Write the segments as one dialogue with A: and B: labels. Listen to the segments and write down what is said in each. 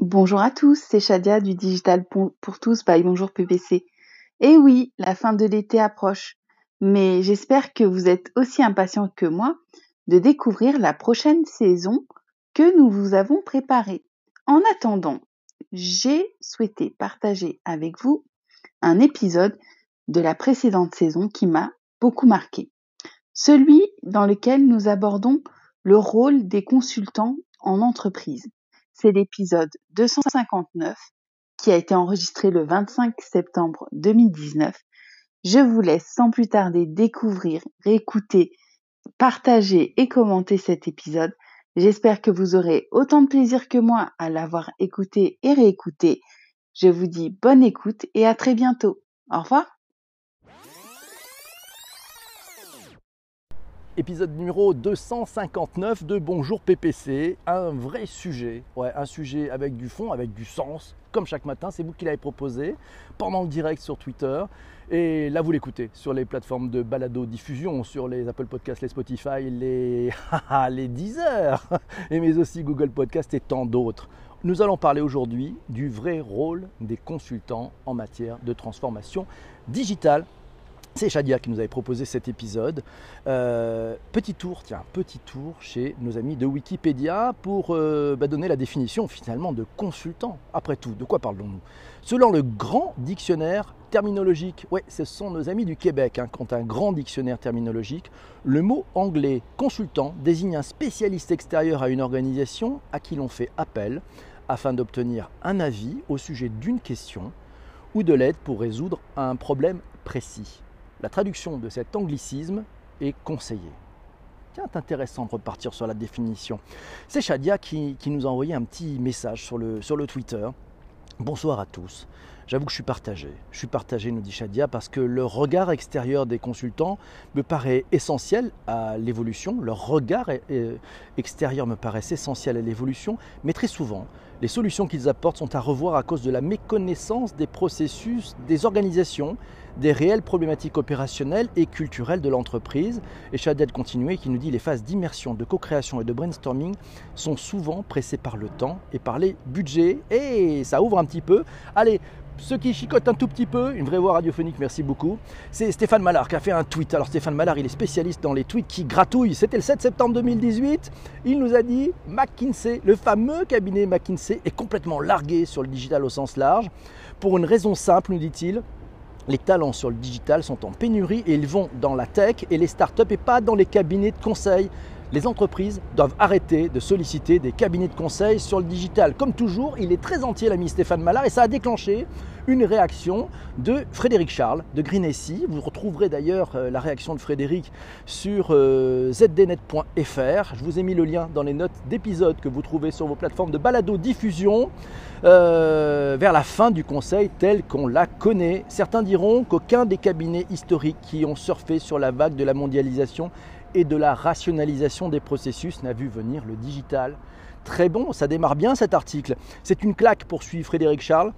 A: Bonjour à tous, c'est Shadia du Digital pour tous by Bonjour PPC. Et oui, la fin de l'été approche, mais j'espère que vous êtes aussi impatients que moi de découvrir la prochaine saison que nous vous avons préparée. En attendant, j'ai souhaité partager avec vous un épisode de la précédente saison qui m'a beaucoup marqué. Celui dans lequel nous abordons le rôle des consultants en entreprise. C'est l'épisode 259 qui a été enregistré le 25 septembre 2019. Je vous laisse sans plus tarder découvrir, réécouter, partager et commenter cet épisode. J'espère que vous aurez autant de plaisir que moi à l'avoir écouté et réécouté. Je vous dis bonne écoute et à très bientôt. Au revoir.
B: Épisode numéro 259 de Bonjour PPC. Un vrai sujet, ouais, un sujet avec du fond, avec du sens, comme chaque matin. C'est vous qui l'avez proposé pendant le direct sur Twitter. Et là, vous l'écoutez sur les plateformes de balado diffusion, sur les Apple Podcasts, les Spotify, les, les Deezer, et mais aussi Google Podcasts et tant d'autres. Nous allons parler aujourd'hui du vrai rôle des consultants en matière de transformation digitale c'est Shadia qui nous avait proposé cet épisode. Euh, petit tour, tiens, petit tour chez nos amis de Wikipédia pour euh, bah, donner la définition finalement de consultant. Après tout, de quoi parlons-nous? Selon le grand dictionnaire terminologique, ouais, ce sont nos amis du Québec hein, qui ont un grand dictionnaire terminologique, le mot anglais consultant désigne un spécialiste extérieur à une organisation à qui l'on fait appel afin d'obtenir un avis au sujet d'une question ou de l'aide pour résoudre un problème précis. La traduction de cet anglicisme est conseillé. Tiens, c'est intéressant de repartir sur la définition. C'est Shadia qui, nous a envoyé un petit message sur le Twitter. Bonsoir à tous. J'avoue que je suis partagé. Je suis partagé, nous dit Shadia, parce que le regard extérieur des consultants me paraît essentiel à l'évolution. Leur regard extérieur me paraît essentiel à l'évolution, mais très souvent, les solutions qu'ils apportent sont à revoir à cause de la méconnaissance des processus, des organisations des réelles problématiques opérationnelles et culturelles de l'entreprise. Et Shadet continuait qui nous dit les phases d'immersion, de co-création et de brainstorming sont souvent pressées par le temps et par les budgets. Et ça ouvre un petit peu. Allez, ceux qui chicotent un tout petit peu, une vraie voix radiophonique, merci beaucoup. C'est Stéphane Mallard qui a fait un tweet. Alors Stéphane Mallard, il est spécialiste dans les tweets qui gratouillent. C'était le 7 septembre 2018. Il nous a dit McKinsey, le fameux cabinet McKinsey, est complètement largué sur le digital au sens large. Pour une raison simple, nous dit-il, les talents sur le digital sont en pénurie et ils vont dans la tech et les startups et pas dans les cabinets de conseil. Les entreprises doivent arrêter de solliciter des cabinets de conseil sur le digital. Comme toujours, il est très entier l'ami Stéphane Mallard et ça a déclenché une réaction de Frédéric Charles de Greenessy. Vous retrouverez d'ailleurs euh, la réaction de Frédéric sur euh, zdnet.fr. Je vous ai mis le lien dans les notes d'épisode que vous trouvez sur vos plateformes de balado diffusion euh, vers la fin du conseil tel qu'on la connaît. Certains diront qu'aucun des cabinets historiques qui ont surfé sur la vague de la mondialisation et de la rationalisation des processus n'a vu venir le digital. Très bon, ça démarre bien cet article. C'est une claque, poursuit Frédéric Charles,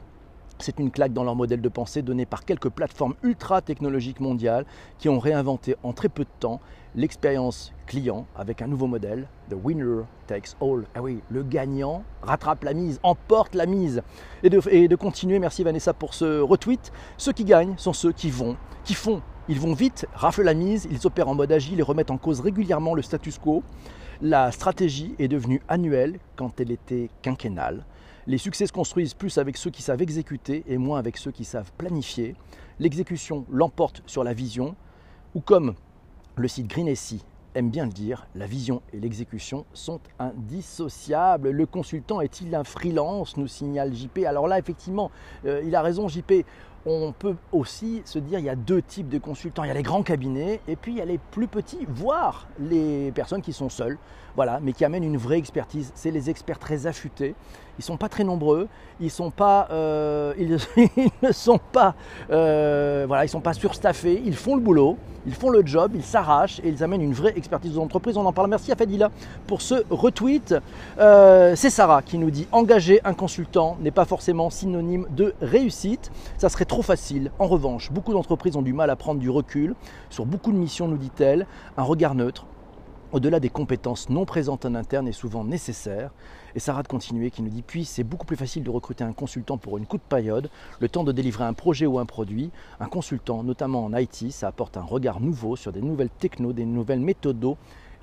B: c'est une claque dans leur modèle de pensée donné par quelques plateformes ultra technologiques mondiales qui ont réinventé en très peu de temps l'expérience client avec un nouveau modèle, The Winner Takes All. Ah oui, le gagnant rattrape la mise, emporte la mise. Et de, et de continuer, merci Vanessa pour ce retweet, ceux qui gagnent sont ceux qui vont, qui font. Ils vont vite, raflent la mise, ils opèrent en mode agile et remettent en cause régulièrement le status quo. La stratégie est devenue annuelle quand elle était quinquennale. Les succès se construisent plus avec ceux qui savent exécuter et moins avec ceux qui savent planifier. L'exécution l'emporte sur la vision, ou comme le site Greenessy aime bien le dire, la vision et l'exécution sont indissociables. Le consultant est-il un freelance nous signale JP. Alors là, effectivement, euh, il a raison JP. On peut aussi se dire il y a deux types de consultants. Il y a les grands cabinets et puis il y a les plus petits, voire les personnes qui sont seules, voilà, mais qui amènent une vraie expertise. C'est les experts très affûtés ils sont pas très nombreux, ils sont pas, euh, ne sont pas, euh, voilà, ils sont pas surstaffés, ils font le boulot, ils font le job, ils s'arrachent et ils amènent une vraie expertise aux entreprises. On en parle. Merci à Fadila pour ce retweet. Euh, c'est Sarah qui nous dit engager un consultant n'est pas forcément synonyme de réussite. Trop facile. En revanche, beaucoup d'entreprises ont du mal à prendre du recul sur beaucoup de missions, nous dit-elle. Un regard neutre, au-delà des compétences non présentes en interne est souvent nécessaire. Et Sarah de continuer qui nous dit puis c'est beaucoup plus facile de recruter un consultant pour une courte période, le temps de délivrer un projet ou un produit. Un consultant, notamment en IT, ça apporte un regard nouveau sur des nouvelles technos, des nouvelles méthodes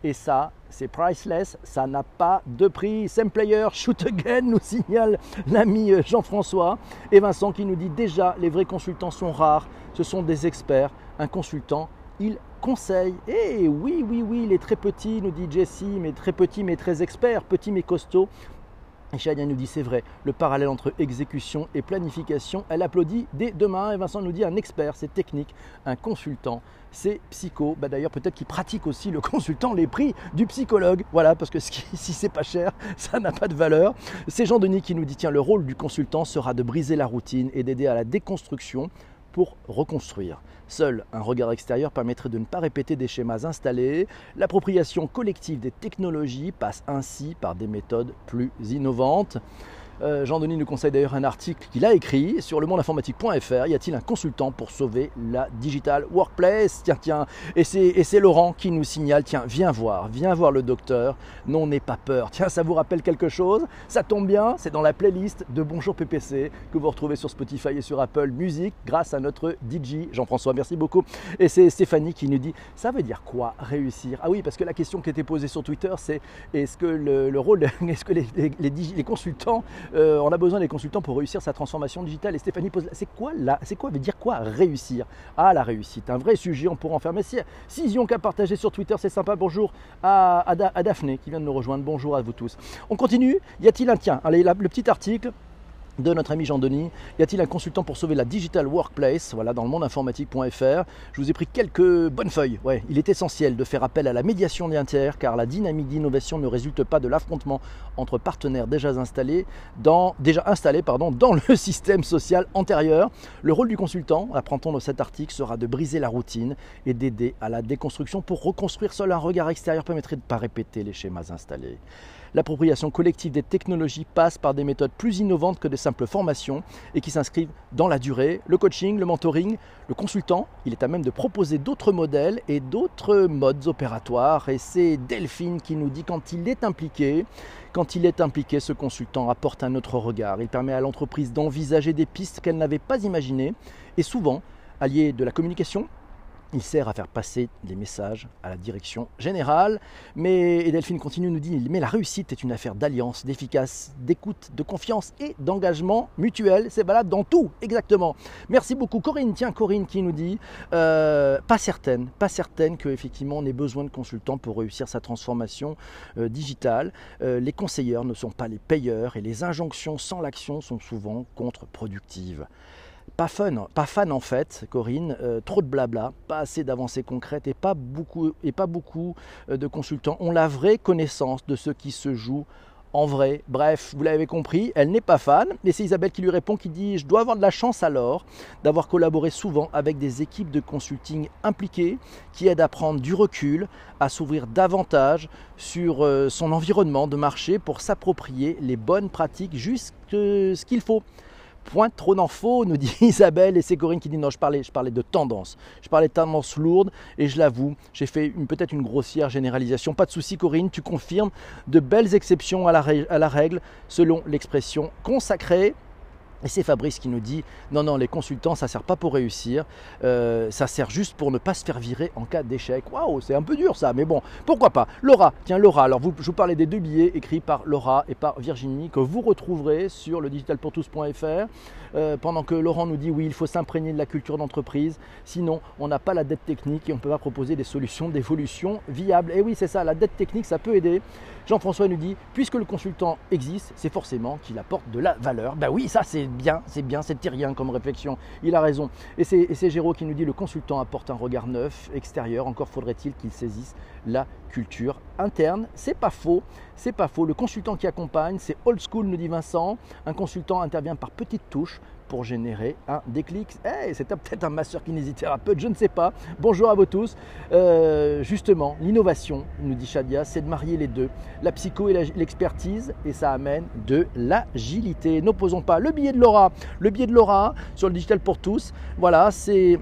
B: et ça, c'est priceless, ça n'a pas de prix. Same player, shoot again, nous signale l'ami euh, Jean-François. Et Vincent qui nous dit déjà, les vrais consultants sont rares, ce sont des experts. Un consultant, il conseille. Et oui, oui, oui, il est très petit, nous dit Jessie, mais très petit, mais très expert, petit, mais costaud. Et nous dit c'est vrai, le parallèle entre exécution et planification, elle applaudit dès demain. Et Vincent nous dit un expert, c'est technique, un consultant, c'est psycho. Bah, D'ailleurs, peut-être qu'il pratique aussi le consultant les prix du psychologue. Voilà, parce que si c'est pas cher, ça n'a pas de valeur. C'est Jean-Denis qui nous dit tiens, le rôle du consultant sera de briser la routine et d'aider à la déconstruction reconstruire. Seul un regard extérieur permettrait de ne pas répéter des schémas installés. L'appropriation collective des technologies passe ainsi par des méthodes plus innovantes. Euh, Jean-Denis nous conseille d'ailleurs un article qu'il a écrit sur le mondeinformatique.fr. Y a-t-il un consultant pour sauver la digital workplace? Tiens, tiens. Et c'est Laurent qui nous signale tiens, viens voir, viens voir le docteur. Non, n'aie pas peur. Tiens, ça vous rappelle quelque chose? Ça tombe bien, c'est dans la playlist de Bonjour PPC que vous retrouvez sur Spotify et sur Apple Music grâce à notre DJ Jean-François. Merci beaucoup. Et c'est Stéphanie qui nous dit ça veut dire quoi réussir? Ah oui, parce que la question qui était posée sur Twitter, c'est est-ce que le, rôle, est-ce que les, les consultants euh, on a besoin des consultants pour réussir sa transformation digitale. Et Stéphanie pose, c'est quoi là C'est quoi veut dire quoi réussir? Ah, la réussite, un vrai sujet, on pourra en faire. Mais si, si ils ont qu'à partager sur Twitter, c'est sympa. Bonjour à, à, Daphné qui vient de nous rejoindre. Bonjour à vous tous. On continue. Y a-t-il un tiens Allez, le petit article de notre ami Jean-Denis. Y a-t-il un consultant pour sauver la digital workplace? Voilà, dans le monde informatique.fr. Je vous ai pris quelques bonnes feuilles. Ouais, il est essentiel de faire appel à la médiation des tiers car la dynamique d'innovation ne résulte pas de l'affrontement entre partenaires déjà installés dans, dans le système social antérieur. Le rôle du consultant, apprend-on dans cet article, sera de briser la routine et d'aider à la déconstruction pour reconstruire. Seul un regard extérieur permettrait de ne pas répéter les schémas installés. L'appropriation collective des technologies passe par des méthodes plus innovantes que de simples formations et qui s'inscrivent dans la durée. Le coaching, le mentoring, le consultant, il est à même de proposer d'autres modèles et d'autres modes opératoires. Et c'est Delphine qui nous dit quand il est impliqué, quand il est impliqué, ce consultant apporte un autre regard. Il permet à l'entreprise d'envisager des pistes qu'elle n'avait pas imaginées et souvent allié de la communication, il sert à faire passer des messages à la direction générale. Mais et Delphine continue, nous dit Mais la réussite est une affaire d'alliance, d'efficace, d'écoute, de confiance et d'engagement mutuel. C'est valable dans tout, exactement. Merci beaucoup, Corinne. Tiens, Corinne qui nous dit euh, Pas certaine, pas certaine qu'effectivement on ait besoin de consultants pour réussir sa transformation euh, digitale. Euh, les conseilleurs ne sont pas les payeurs et les injonctions sans l'action sont souvent contre-productives pas fun, pas fan en fait, Corinne, euh, trop de blabla, pas assez d'avancées concrètes et pas beaucoup, et pas beaucoup euh, de consultants ont la vraie connaissance de ce qui se joue en vrai. Bref, vous l'avez compris, elle n'est pas fan. Et c'est Isabelle qui lui répond, qui dit, je dois avoir de la chance alors d'avoir collaboré souvent avec des équipes de consulting impliquées qui aident à prendre du recul, à s'ouvrir davantage sur euh, son environnement de marché pour s'approprier les bonnes pratiques, juste ce qu'il faut point trop d'infos, nous dit Isabelle, et c'est Corinne qui dit non, je parlais, je parlais de tendance. Je parlais de tendance lourde, et je l'avoue, j'ai fait peut-être une grossière généralisation. Pas de souci, Corinne, tu confirmes de belles exceptions à la, à la règle, selon l'expression consacrée. Et c'est Fabrice qui nous dit non, non, les consultants, ça ne sert pas pour réussir, euh, ça sert juste pour ne pas se faire virer en cas d'échec. Waouh, c'est un peu dur ça, mais bon, pourquoi pas. Laura, tiens, Laura, alors vous, je vous parlais des deux billets écrits par Laura et par Virginie que vous retrouverez sur le digitalpourtous.fr. Euh, pendant que Laurent nous dit oui, il faut s'imprégner de la culture d'entreprise, sinon on n'a pas la dette technique et on ne peut pas proposer des solutions d'évolution viables. Et oui, c'est ça, la dette technique, ça peut aider. Jean-François nous dit, puisque le consultant existe, c'est forcément qu'il apporte de la valeur. Ben oui, ça c'est bien, c'est bien, c'est rien comme réflexion. Il a raison. Et c'est Géraud qui nous dit, le consultant apporte un regard neuf, extérieur. Encore faudrait-il qu'il saisisse la culture interne. C'est pas faux, c'est pas faux. Le consultant qui accompagne, c'est old school, nous dit Vincent. Un consultant intervient par petites touches pour générer un déclic. Hey, c'est peut-être un masseur kinésithérapeute, je ne sais pas. Bonjour à vous tous. Euh, justement, l'innovation, nous dit Shadia, c'est de marier les deux, la psycho et l'expertise, et ça amène de l'agilité. N'opposons pas le billet de Laura, le billet de Laura sur le digital pour tous. Voilà, c'est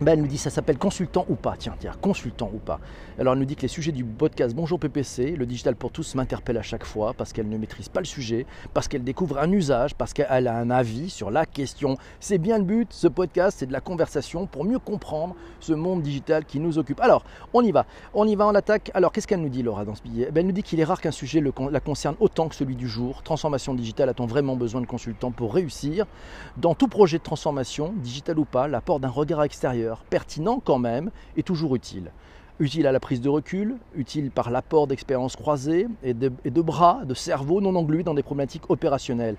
B: ben, elle nous dit ça s'appelle consultant ou pas. Tiens, tiens, consultant ou pas. Alors elle nous dit que les sujets du podcast Bonjour PPC, le digital pour tous m'interpelle à chaque fois parce qu'elle ne maîtrise pas le sujet, parce qu'elle découvre un usage, parce qu'elle a un avis sur la question. C'est bien le but, ce podcast, c'est de la conversation pour mieux comprendre ce monde digital qui nous occupe. Alors, on y va. On y va, en attaque. Alors, qu'est-ce qu'elle nous dit Laura dans ce billet? Ben, Elle nous dit qu'il est rare qu'un sujet la concerne autant que celui du jour. Transformation digitale, a-t-on vraiment besoin de consultants pour réussir? Dans tout projet de transformation, digital ou pas, l'apport d'un regard extérieur pertinent quand même, et toujours utile. Utile à la prise de recul, utile par l'apport d'expériences croisées et de, bras, de cerveau non englués dans des problématiques opérationnelles.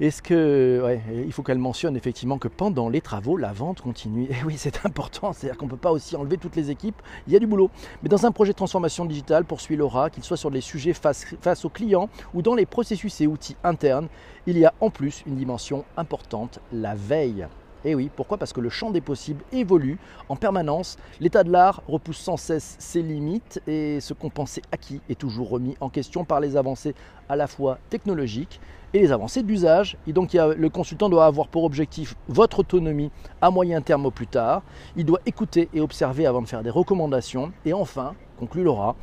B: Est-ce que, il faut qu'elle mentionne effectivement que pendant les travaux, la vente continue. Et oui, c'est important, c'est-à-dire qu'on ne peut pas aussi enlever toutes les équipes, il y a du boulot. Mais dans un projet de transformation digitale, poursuit Laura, qu'il soit sur les sujets face aux clients ou dans les processus et outils internes, il y a en plus une dimension importante, la veille. Et eh oui, pourquoi? Parce que le champ des possibles évolue en permanence, l'état de l'art repousse sans cesse ses limites et ce qu'on pensait acquis est toujours remis en question par les avancées à la fois technologiques et les avancées d'usage. Et donc le consultant doit avoir pour objectif votre autonomie à moyen terme au plus tard. Il doit écouter et observer avant de faire des recommandations. Et enfin, conclut Laura,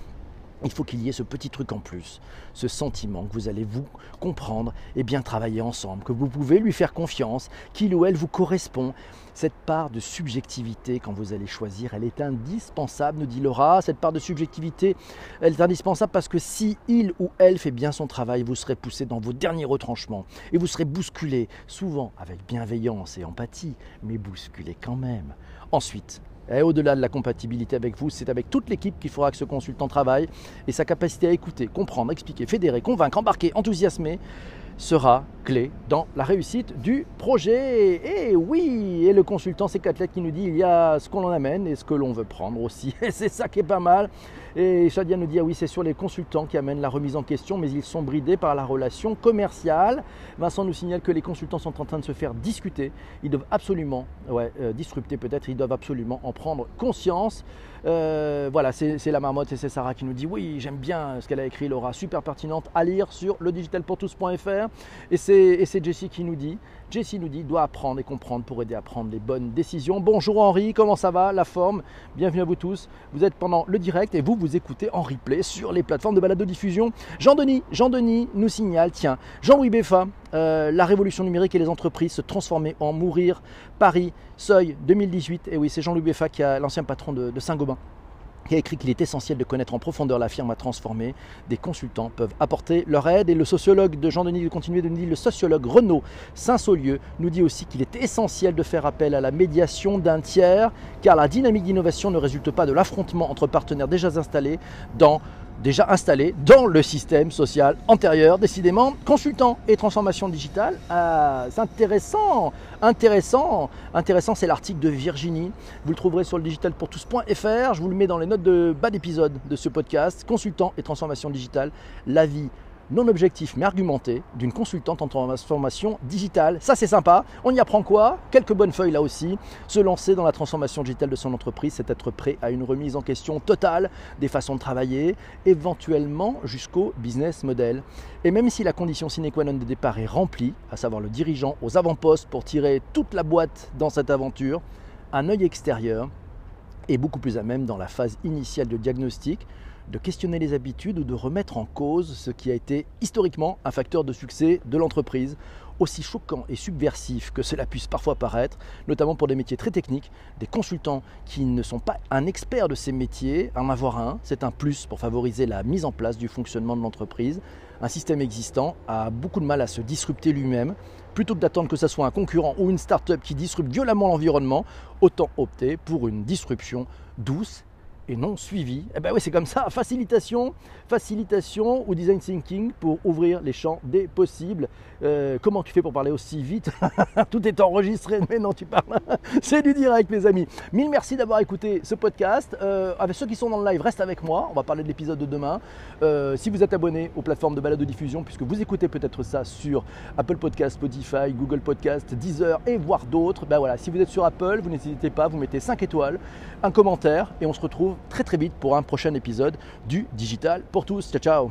B: il faut qu'il y ait ce petit truc en plus, ce sentiment que vous allez vous comprendre et bien travailler ensemble, que vous pouvez lui faire confiance, qu'il ou elle vous correspond. Cette part de subjectivité, quand vous allez choisir, elle est indispensable, nous dit Laura. Cette part de subjectivité, elle est indispensable parce que si il ou elle fait bien son travail, vous serez poussé dans vos derniers retranchements et vous serez bousculé, souvent avec bienveillance et empathie, mais bousculé quand même. Ensuite, et au-delà de la compatibilité avec vous, c'est avec toute l'équipe qu'il faudra que ce consultant travaille et sa capacité à écouter, comprendre, expliquer, fédérer, convaincre, embarquer, enthousiasmer sera clé dans la réussite du projet. Et oui, et le consultant, c'est Catlet qui nous dit il y a ce qu'on en amène et ce que l'on veut prendre aussi. Et c'est ça qui est pas mal. Et Shadia nous dit ah oui, c'est sur les consultants qui amènent la remise en question, mais ils sont bridés par la relation commerciale. Vincent nous signale que les consultants sont en train de se faire discuter. Ils doivent absolument, euh, disrupter peut-être, ils doivent absolument en prendre conscience. Euh, voilà, c'est la marmotte et c'est Sarah qui nous dit oui, j'aime bien ce qu'elle a écrit, Laura, super pertinente à lire sur le digitalpourtous.fr. Et c'est Jessie qui nous dit Jessie nous dit doit apprendre et comprendre pour aider à prendre les bonnes décisions. Bonjour Henri, comment ça va? La forme? Bienvenue à vous tous. Vous êtes pendant le direct et vous vous écoutez en replay sur les plateformes de balade de diffusion. Jean-Denis, Jean-Denis nous signale, tiens, Jean-Louis Beffa, euh, la révolution numérique et les entreprises se transformer en mourir. Paris, seuil 2018. Et oui, c'est Jean-Louis Beffa qui est l'ancien patron de Saint-Gobain qui a écrit qu'il est essentiel de connaître en profondeur la firme à transformer. Des consultants peuvent apporter leur aide. Et le sociologue de Jean-Denis de continuer de nous dire, le sociologue Renaud Saint-Saulieu nous dit aussi qu'il est essentiel de faire appel à la médiation d'un tiers, car la dynamique d'innovation ne résulte pas de l'affrontement entre partenaires déjà installés dans déjà installé dans le système social antérieur. Décidément, consultant et transformation digitale, euh, c'est intéressant, intéressant, intéressant, c'est l'article de Virginie. Vous le trouverez sur le digitalpourtous.fr. Je vous le mets dans les notes de bas d'épisode de ce podcast. Consultant et transformation digitale, la vie non objectif mais argumenté d'une consultante en transformation digitale. Ça c'est sympa. On y apprend quoi? Quelques bonnes feuilles là aussi. Se lancer dans la transformation digitale de son entreprise, c'est être prêt à une remise en question totale des façons de travailler, éventuellement jusqu'au business model. Et même si la condition sine qua non de départ est remplie, à savoir le dirigeant aux avant-postes pour tirer toute la boîte dans cette aventure, un œil extérieur est beaucoup plus à même dans la phase initiale de diagnostic de questionner les habitudes ou de remettre en cause ce qui a été historiquement un facteur de succès de l'entreprise, aussi choquant et subversif que cela puisse parfois paraître, notamment pour des métiers très techniques, des consultants qui ne sont pas un expert de ces métiers, en avoir un, c'est un plus pour favoriser la mise en place du fonctionnement de l'entreprise. Un système existant a beaucoup de mal à se disrupter lui-même. Plutôt que d'attendre que ce soit un concurrent ou une start-up qui disrupte violemment l'environnement, autant opter pour une disruption douce et non suivi. Eh ben oui, c'est comme ça. Facilitation, facilitation ou design thinking pour ouvrir les champs des possibles. Euh, comment tu fais pour parler aussi vite Tout est enregistré, mais non, tu parles. c'est du direct, mes amis. Mille merci d'avoir écouté ce podcast. Euh, avec ceux qui sont dans le live, reste avec moi. On va parler de l'épisode de demain. Euh, si vous êtes abonné aux plateformes de balade de diffusion, puisque vous écoutez peut-être ça sur Apple Podcast, Spotify, Google Podcast, Deezer et voire d'autres, ben voilà, si vous êtes sur Apple, vous n'hésitez pas, vous mettez 5 étoiles, un commentaire et on se très très vite pour un prochain épisode du Digital pour tous. Ciao ciao